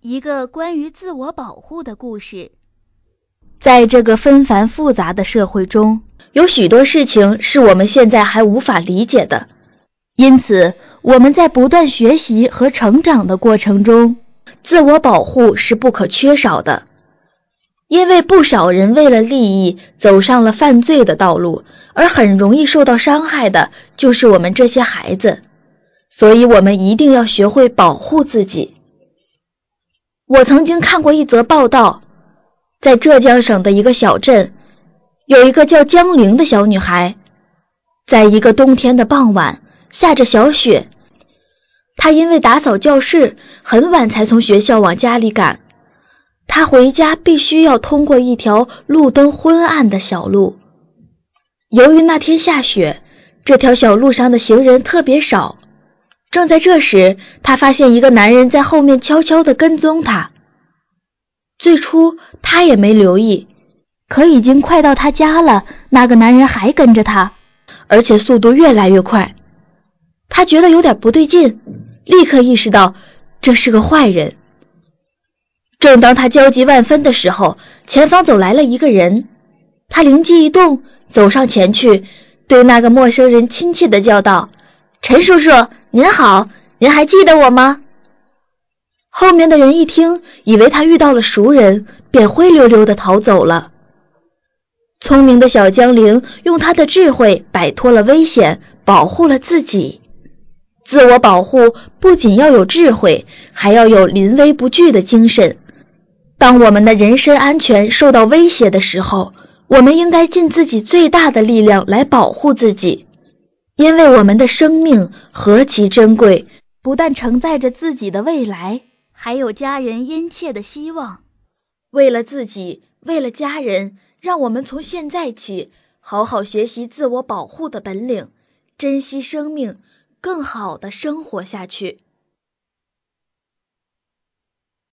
一个关于自我保护的故事。在这个纷繁复杂的社会中，有许多事情是我们现在还无法理解的，因此我们在不断学习和成长的过程中，自我保护是不可缺少的。因为不少人为了利益走上了犯罪的道路，而很容易受到伤害的就是我们这些孩子，所以我们一定要学会保护自己。我曾经看过一则报道，在浙江省的一个小镇，有一个叫江玲的小女孩，在一个冬天的傍晚，下着小雪，她因为打扫教室，很晚才从学校往家里赶。她回家必须要通过一条路灯昏暗的小路，由于那天下雪，这条小路上的行人特别少。正在这时，他发现一个男人在后面悄悄地跟踪他。最初他也没留意，可已经快到他家了，那个男人还跟着他，而且速度越来越快。他觉得有点不对劲，立刻意识到这是个坏人。正当他焦急万分的时候，前方走来了一个人，他灵机一动，走上前去，对那个陌生人亲切地叫道：“陈叔叔。”您好，您还记得我吗？后面的人一听，以为他遇到了熟人，便灰溜溜的逃走了。聪明的小江灵用他的智慧摆脱了危险，保护了自己。自我保护不仅要有智慧，还要有临危不惧的精神。当我们的人身安全受到威胁的时候，我们应该尽自己最大的力量来保护自己。因为我们的生命何其珍贵，不但承载着自己的未来，还有家人殷切的希望。为了自己，为了家人，让我们从现在起好好学习自我保护的本领，珍惜生命，更好的生活下去。